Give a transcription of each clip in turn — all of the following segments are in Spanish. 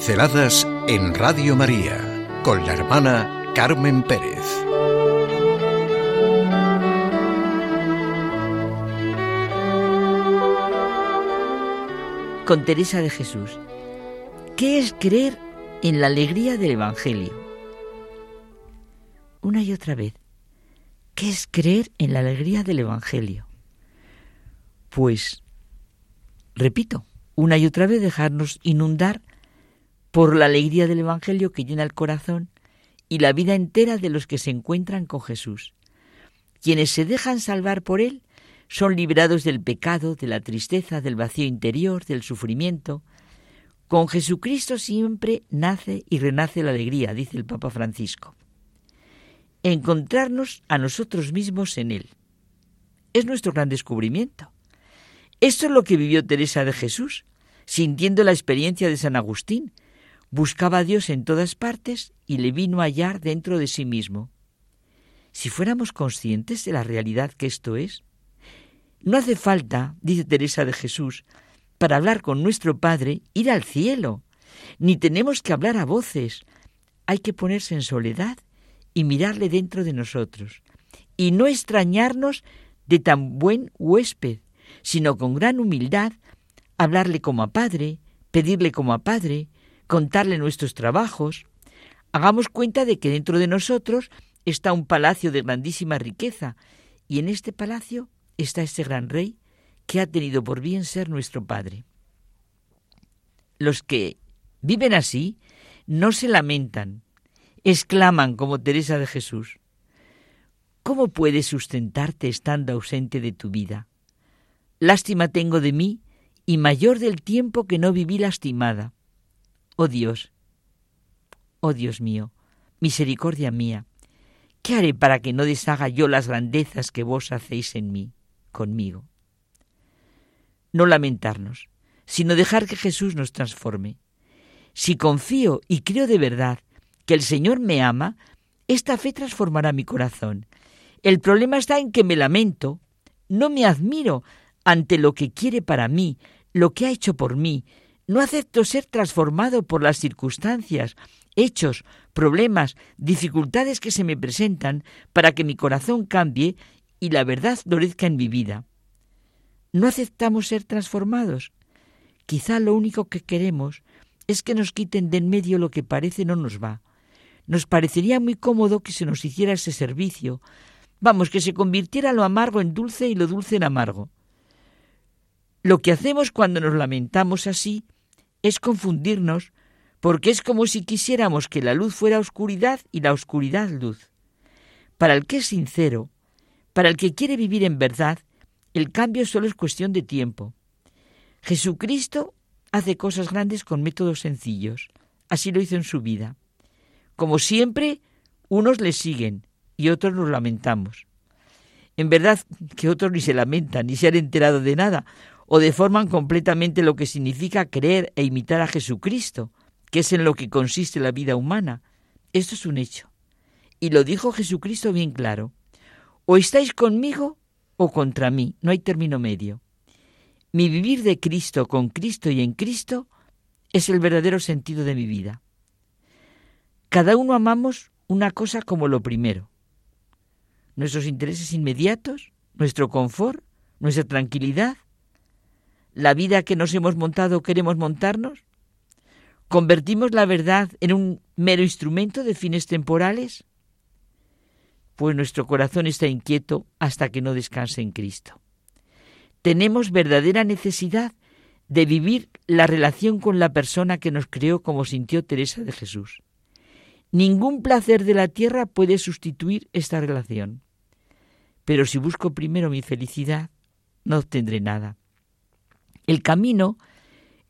Pinceladas en Radio María con la hermana Carmen Pérez. Con Teresa de Jesús. ¿Qué es creer en la alegría del Evangelio? Una y otra vez. ¿Qué es creer en la alegría del Evangelio? Pues, repito, una y otra vez dejarnos inundar por la alegría del Evangelio que llena el corazón y la vida entera de los que se encuentran con Jesús. Quienes se dejan salvar por Él son liberados del pecado, de la tristeza, del vacío interior, del sufrimiento. Con Jesucristo siempre nace y renace la alegría, dice el Papa Francisco. Encontrarnos a nosotros mismos en Él. Es nuestro gran descubrimiento. Esto es lo que vivió Teresa de Jesús, sintiendo la experiencia de San Agustín, Buscaba a Dios en todas partes y le vino a hallar dentro de sí mismo. Si fuéramos conscientes de la realidad que esto es, no hace falta, dice Teresa de Jesús, para hablar con nuestro Padre, ir al cielo, ni tenemos que hablar a voces. Hay que ponerse en soledad y mirarle dentro de nosotros, y no extrañarnos de tan buen huésped, sino con gran humildad hablarle como a Padre, pedirle como a Padre, contarle nuestros trabajos, hagamos cuenta de que dentro de nosotros está un palacio de grandísima riqueza y en este palacio está ese gran rey que ha tenido por bien ser nuestro Padre. Los que viven así no se lamentan, exclaman como Teresa de Jesús. ¿Cómo puedes sustentarte estando ausente de tu vida? Lástima tengo de mí y mayor del tiempo que no viví lastimada. Oh Dios, oh Dios mío, misericordia mía, ¿qué haré para que no deshaga yo las grandezas que vos hacéis en mí, conmigo? No lamentarnos, sino dejar que Jesús nos transforme. Si confío y creo de verdad que el Señor me ama, esta fe transformará mi corazón. El problema está en que me lamento, no me admiro ante lo que quiere para mí, lo que ha hecho por mí, no acepto ser transformado por las circunstancias, hechos, problemas, dificultades que se me presentan para que mi corazón cambie y la verdad florezca en mi vida. No aceptamos ser transformados. Quizá lo único que queremos es que nos quiten de en medio lo que parece no nos va. Nos parecería muy cómodo que se nos hiciera ese servicio. Vamos, que se convirtiera lo amargo en dulce y lo dulce en amargo. Lo que hacemos cuando nos lamentamos así es confundirnos porque es como si quisiéramos que la luz fuera oscuridad y la oscuridad luz. Para el que es sincero, para el que quiere vivir en verdad, el cambio solo es cuestión de tiempo. Jesucristo hace cosas grandes con métodos sencillos. Así lo hizo en su vida. Como siempre, unos le siguen y otros nos lamentamos. En verdad que otros ni se lamentan ni se han enterado de nada, o deforman completamente lo que significa creer e imitar a Jesucristo, que es en lo que consiste la vida humana. Esto es un hecho. Y lo dijo Jesucristo bien claro. O estáis conmigo o contra mí, no hay término medio. Mi vivir de Cristo, con Cristo y en Cristo, es el verdadero sentido de mi vida. Cada uno amamos una cosa como lo primero. Nuestros intereses inmediatos, nuestro confort, nuestra tranquilidad, la vida que nos hemos montado queremos montarnos? ¿Convertimos la verdad en un mero instrumento de fines temporales? Pues nuestro corazón está inquieto hasta que no descanse en Cristo. Tenemos verdadera necesidad de vivir la relación con la persona que nos creó como sintió Teresa de Jesús. Ningún placer de la tierra puede sustituir esta relación. Pero si busco primero mi felicidad, no obtendré nada. El camino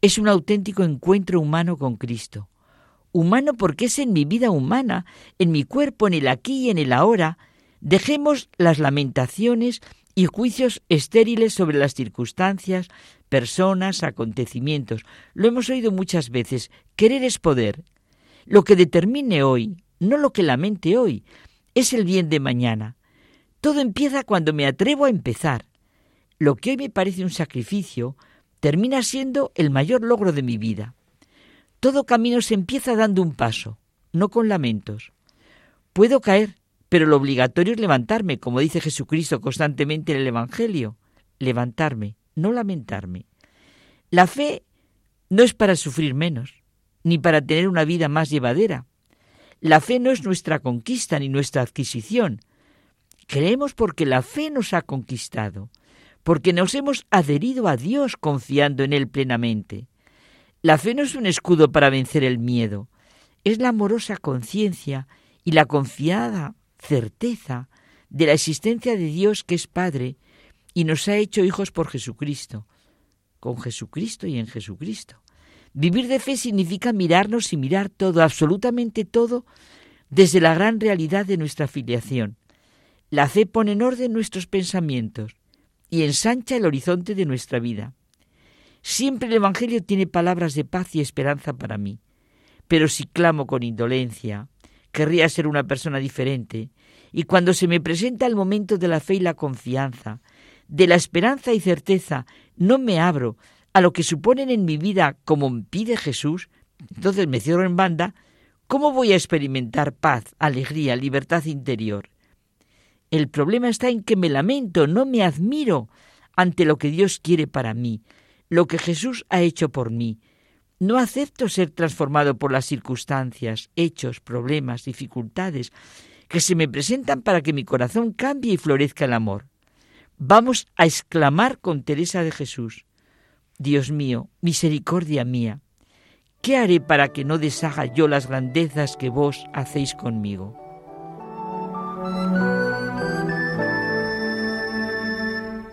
es un auténtico encuentro humano con Cristo. Humano porque es en mi vida humana, en mi cuerpo, en el aquí y en el ahora. Dejemos las lamentaciones y juicios estériles sobre las circunstancias, personas, acontecimientos. Lo hemos oído muchas veces. Querer es poder. Lo que determine hoy, no lo que lamente hoy, es el bien de mañana. Todo empieza cuando me atrevo a empezar. Lo que hoy me parece un sacrificio, termina siendo el mayor logro de mi vida. Todo camino se empieza dando un paso, no con lamentos. Puedo caer, pero lo obligatorio es levantarme, como dice Jesucristo constantemente en el Evangelio. Levantarme, no lamentarme. La fe no es para sufrir menos, ni para tener una vida más llevadera. La fe no es nuestra conquista ni nuestra adquisición. Creemos porque la fe nos ha conquistado, porque nos hemos adherido a Dios confiando en Él plenamente. La fe no es un escudo para vencer el miedo, es la amorosa conciencia y la confiada certeza de la existencia de Dios que es Padre y nos ha hecho hijos por Jesucristo, con Jesucristo y en Jesucristo. Vivir de fe significa mirarnos y mirar todo, absolutamente todo, desde la gran realidad de nuestra filiación. La fe pone en orden nuestros pensamientos y ensancha el horizonte de nuestra vida. Siempre el Evangelio tiene palabras de paz y esperanza para mí. Pero si clamo con indolencia, querría ser una persona diferente, y cuando se me presenta el momento de la fe y la confianza, de la esperanza y certeza, no me abro a lo que suponen en mi vida como pide Jesús, entonces me cierro en banda, ¿cómo voy a experimentar paz, alegría, libertad interior? El problema está en que me lamento, no me admiro ante lo que Dios quiere para mí, lo que Jesús ha hecho por mí. No acepto ser transformado por las circunstancias, hechos, problemas, dificultades que se me presentan para que mi corazón cambie y florezca el amor. Vamos a exclamar con Teresa de Jesús, Dios mío, misericordia mía, ¿qué haré para que no deshaga yo las grandezas que vos hacéis conmigo?